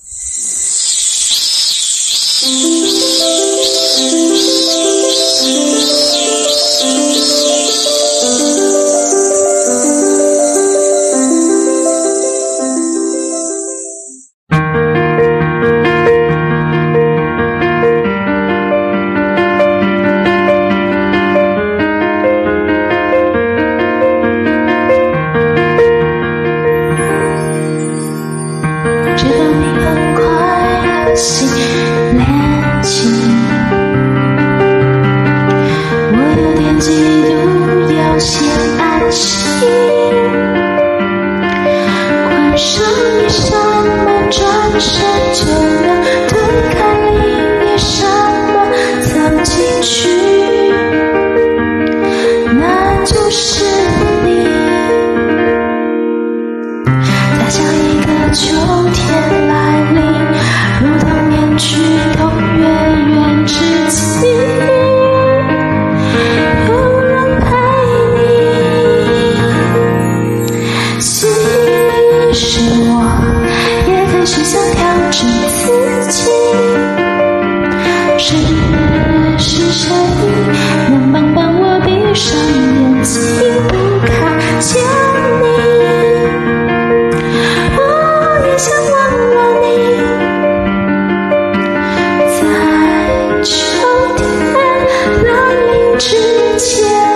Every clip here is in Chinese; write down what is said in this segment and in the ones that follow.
Música hum. 一扇转身就能推开另一扇门，走进去，那就是。是自己，谁是谁？能帮帮我闭上眼睛，不看见你？我也想忘了你，在秋天来临之前。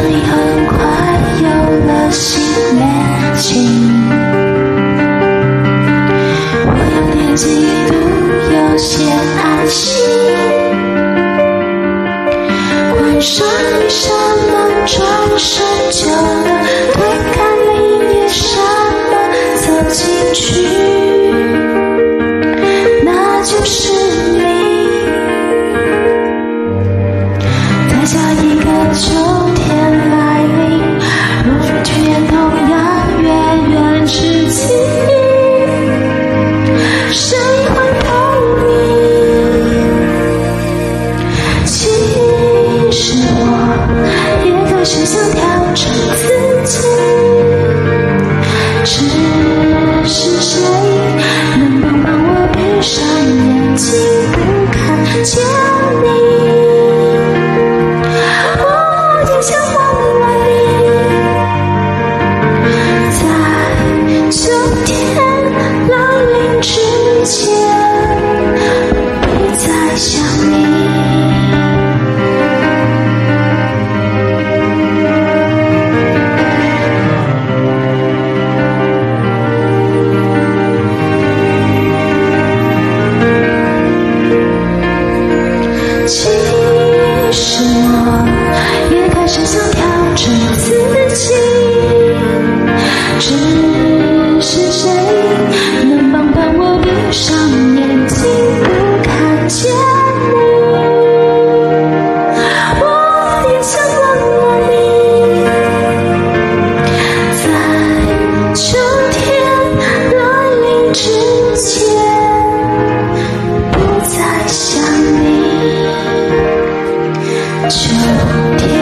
你很快有了新恋情，我有点嫉妒，有些心。关上一扇门，转身。竟不看见你，我也想忘了你，在秋天来临之前。see. 天。